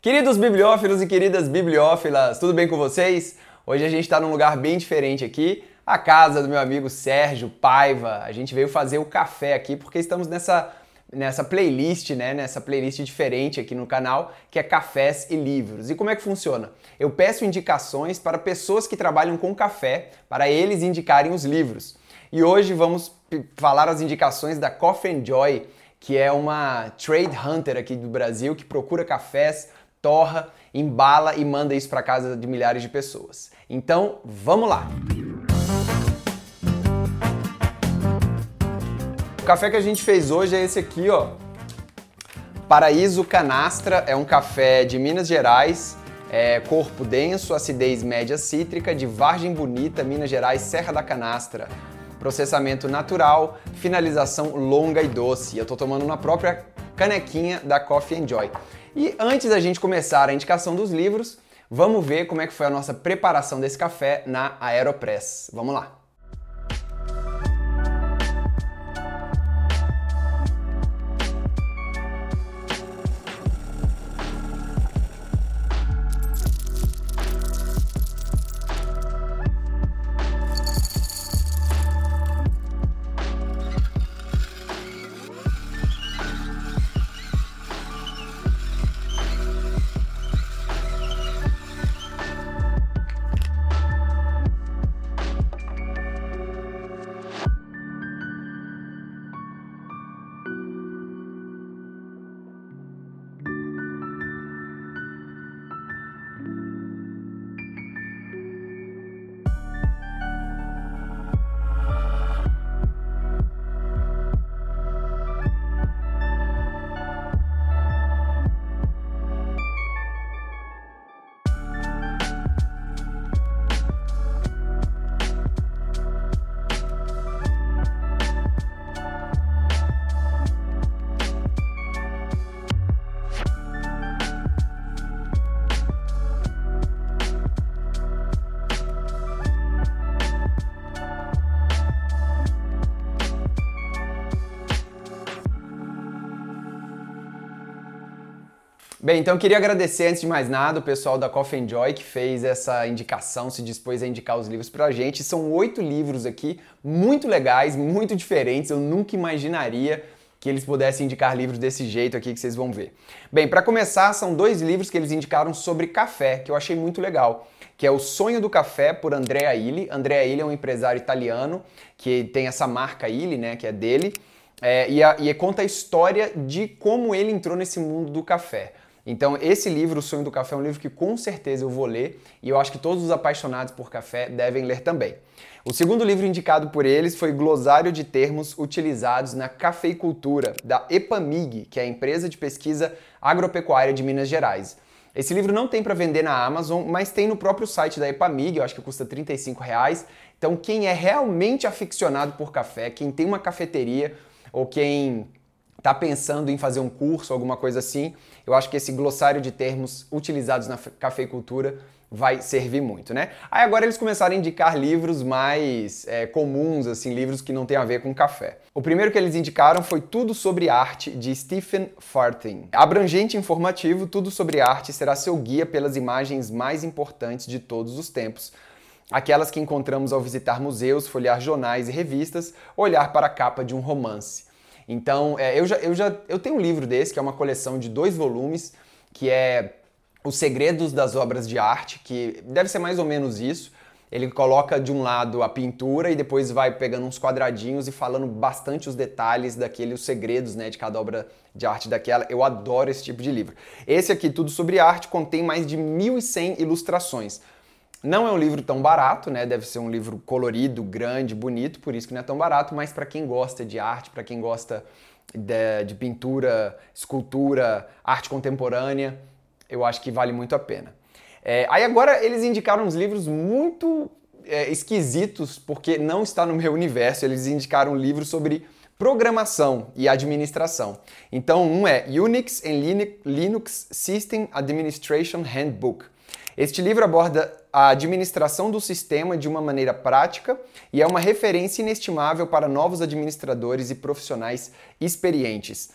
Queridos bibliófilos e queridas bibliófilas, tudo bem com vocês? Hoje a gente está num lugar bem diferente aqui, a casa do meu amigo Sérgio Paiva. A gente veio fazer o café aqui porque estamos nessa, nessa playlist, né? Nessa playlist diferente aqui no canal, que é Cafés e Livros. E como é que funciona? Eu peço indicações para pessoas que trabalham com café, para eles indicarem os livros. E hoje vamos falar as indicações da Coffee Joy, que é uma trade hunter aqui do Brasil que procura cafés torra, embala e manda isso para casa de milhares de pessoas. Então, vamos lá. O café que a gente fez hoje é esse aqui, ó. Paraíso Canastra é um café de Minas Gerais, é, corpo denso, acidez média cítrica, de Vargem Bonita, Minas Gerais, Serra da Canastra. Processamento natural, finalização longa e doce. Eu tô tomando na própria canequinha da Coffee Enjoy. E antes da gente começar a indicação dos livros, vamos ver como é que foi a nossa preparação desse café na Aeropress. Vamos lá! Bem, então eu queria agradecer antes de mais nada o pessoal da Coffee Joy que fez essa indicação, se dispôs a indicar os livros pra gente. São oito livros aqui, muito legais, muito diferentes. Eu nunca imaginaria que eles pudessem indicar livros desse jeito aqui que vocês vão ver. Bem, para começar, são dois livros que eles indicaram sobre café, que eu achei muito legal, que é O Sonho do Café por Andrea Illy. Andrea Illy é um empresário italiano que tem essa marca Illy, né, que é dele, é, e, a, e conta a história de como ele entrou nesse mundo do café. Então, esse livro, O Sonho do Café, é um livro que com certeza eu vou ler e eu acho que todos os apaixonados por café devem ler também. O segundo livro indicado por eles foi Glossário de Termos Utilizados na Cafeicultura, da Epamig, que é a empresa de pesquisa agropecuária de Minas Gerais. Esse livro não tem para vender na Amazon, mas tem no próprio site da Epamig, eu acho que custa 35 reais. Então, quem é realmente aficionado por café, quem tem uma cafeteria ou quem está pensando em fazer um curso, alguma coisa assim, eu acho que esse glossário de termos utilizados na cafeicultura vai servir muito, né? Aí agora eles começaram a indicar livros mais é, comuns, assim, livros que não tem a ver com café. O primeiro que eles indicaram foi Tudo sobre Arte, de Stephen Farthing. Abrangente e informativo, Tudo sobre Arte será seu guia pelas imagens mais importantes de todos os tempos, aquelas que encontramos ao visitar museus, folhear jornais e revistas, olhar para a capa de um romance. Então, é, eu, já, eu já eu tenho um livro desse, que é uma coleção de dois volumes, que é Os Segredos das Obras de Arte, que deve ser mais ou menos isso. Ele coloca de um lado a pintura e depois vai pegando uns quadradinhos e falando bastante os detalhes daquele, os segredos né, de cada obra de arte daquela. Eu adoro esse tipo de livro. Esse aqui, Tudo Sobre Arte, contém mais de 1.100 ilustrações. Não é um livro tão barato, né? Deve ser um livro colorido, grande, bonito, por isso que não é tão barato, mas para quem gosta de arte, para quem gosta de, de, pintura, escultura, arte contemporânea, eu acho que vale muito a pena. É, aí agora eles indicaram uns livros muito é, esquisitos, porque não está no meu universo. Eles indicaram um livro sobre programação e administração. Então, um é Unix and Linux System Administration Handbook. Este livro aborda a administração do sistema de uma maneira prática e é uma referência inestimável para novos administradores e profissionais experientes.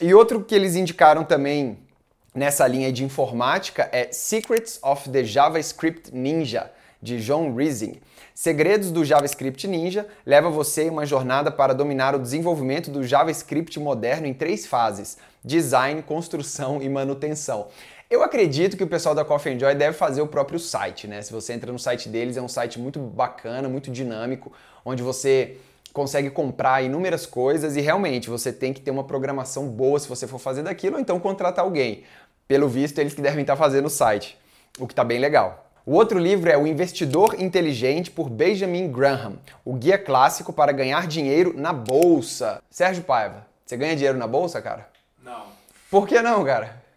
E outro que eles indicaram também nessa linha de informática é Secrets of the JavaScript Ninja, de John Rising. Segredos do JavaScript Ninja leva você em uma jornada para dominar o desenvolvimento do JavaScript moderno em três fases: design, construção e manutenção. Eu acredito que o pessoal da Coffee Enjoy deve fazer o próprio site, né? Se você entra no site deles, é um site muito bacana, muito dinâmico, onde você consegue comprar inúmeras coisas e realmente você tem que ter uma programação boa se você for fazer daquilo, ou então contratar alguém. Pelo visto, eles que devem estar fazendo o site, o que está bem legal. O outro livro é O Investidor Inteligente por Benjamin Graham, o guia clássico para ganhar dinheiro na bolsa. Sérgio Paiva, você ganha dinheiro na bolsa, cara? Não. Por que não, cara?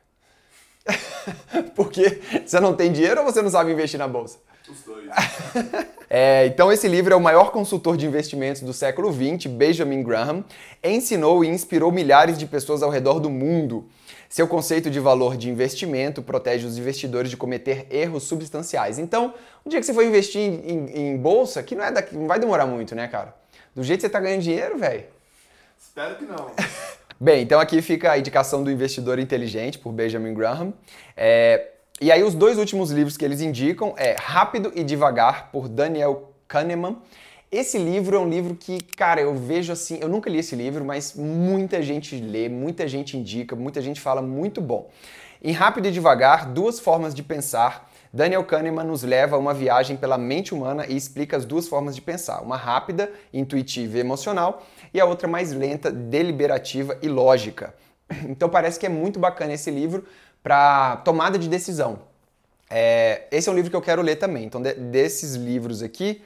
Porque você não tem dinheiro ou você não sabe investir na bolsa? Os dois. é, então, esse livro é o maior consultor de investimentos do século XX, Benjamin Graham, ensinou e inspirou milhares de pessoas ao redor do mundo. Seu conceito de valor de investimento protege os investidores de cometer erros substanciais. Então, o dia que você for investir em, em, em bolsa, que não, é daqui, não vai demorar muito, né, cara? Do jeito que você tá ganhando dinheiro, velho. Espero que não. Bem, então aqui fica a indicação do Investidor Inteligente, por Benjamin Graham. É, e aí os dois últimos livros que eles indicam é Rápido e Devagar, por Daniel Kahneman. Esse livro é um livro que, cara, eu vejo assim, eu nunca li esse livro, mas muita gente lê, muita gente indica, muita gente fala muito bom. Em Rápido e Devagar, duas formas de pensar, Daniel Kahneman nos leva a uma viagem pela mente humana e explica as duas formas de pensar, uma rápida, intuitiva e emocional, e a outra mais lenta, deliberativa e lógica. Então parece que é muito bacana esse livro para tomada de decisão. É, esse é um livro que eu quero ler também. Então, de, desses livros aqui,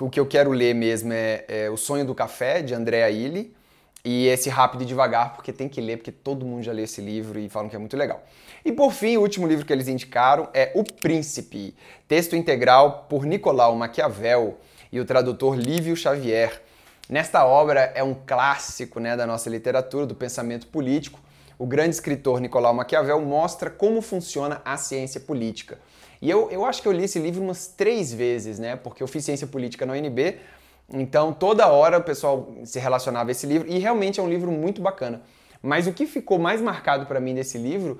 o que eu quero ler mesmo é, é O Sonho do Café, de Andrea Illy, e esse Rápido e Devagar, porque tem que ler, porque todo mundo já lê esse livro e falam que é muito legal. E por fim, o último livro que eles indicaram é O Príncipe, texto integral por Nicolau Maquiavel e o tradutor Lívio Xavier. Nesta obra é um clássico né, da nossa literatura, do pensamento político. O grande escritor Nicolau Maquiavel mostra como funciona a ciência política. E eu, eu acho que eu li esse livro umas três vezes, né? Porque eu fiz ciência política na UNB, então toda hora o pessoal se relacionava a esse livro e realmente é um livro muito bacana. Mas o que ficou mais marcado para mim desse livro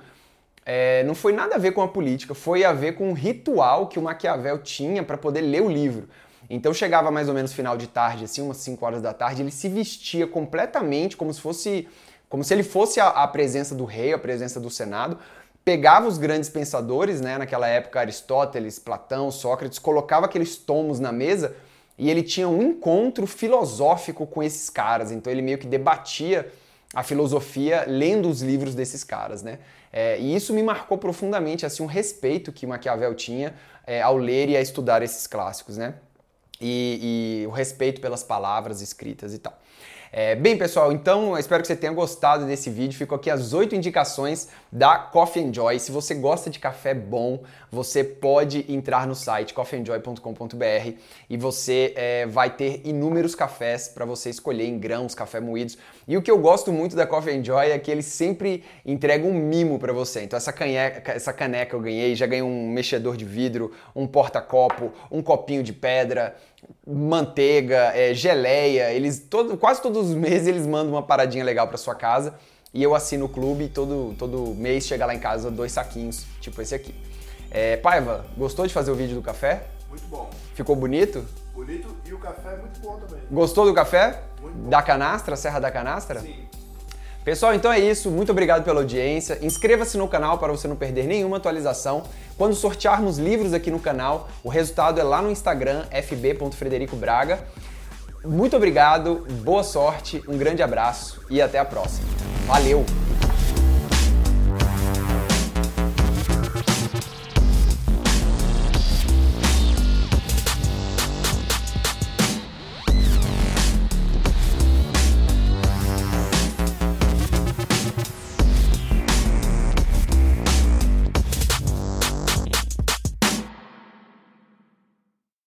é, não foi nada a ver com a política, foi a ver com o ritual que o Maquiavel tinha para poder ler o livro. Então chegava mais ou menos final de tarde, assim, umas 5 horas da tarde, ele se vestia completamente como se fosse como se ele fosse a, a presença do rei, a presença do Senado, pegava os grandes pensadores, né, naquela época Aristóteles, Platão, Sócrates, colocava aqueles tomos na mesa e ele tinha um encontro filosófico com esses caras. Então ele meio que debatia a filosofia lendo os livros desses caras, né? É, e isso me marcou profundamente, assim, um respeito que Maquiavel tinha é, ao ler e a estudar esses clássicos, né? e, e o respeito pelas palavras escritas e tal. É, bem, pessoal, então espero que você tenha gostado desse vídeo. Ficou aqui as oito indicações da Coffee Enjoy. Se você gosta de café bom, você pode entrar no site coffeeenjoy.com.br e você é, vai ter inúmeros cafés para você escolher em grãos, café moídos. E o que eu gosto muito da Coffee Enjoy é que eles sempre entregam um mimo para você. Então essa caneca, essa caneca eu ganhei, já ganhei um mexedor de vidro, um porta-copo, um copinho de pedra manteiga, é, geleia, eles todo, quase todos os meses eles mandam uma paradinha legal para sua casa e eu assino o clube e todo, todo mês chega lá em casa dois saquinhos, tipo esse aqui. É, Paiva, gostou de fazer o vídeo do café? Muito bom. Ficou bonito? Bonito e o café é muito bom também. Gostou do café? Muito bom. Da canastra, Serra da Canastra? Sim. Pessoal, então é isso. Muito obrigado pela audiência. Inscreva-se no canal para você não perder nenhuma atualização. Quando sortearmos livros aqui no canal, o resultado é lá no Instagram, fb.fredericobraga. Muito obrigado, boa sorte, um grande abraço e até a próxima. Valeu!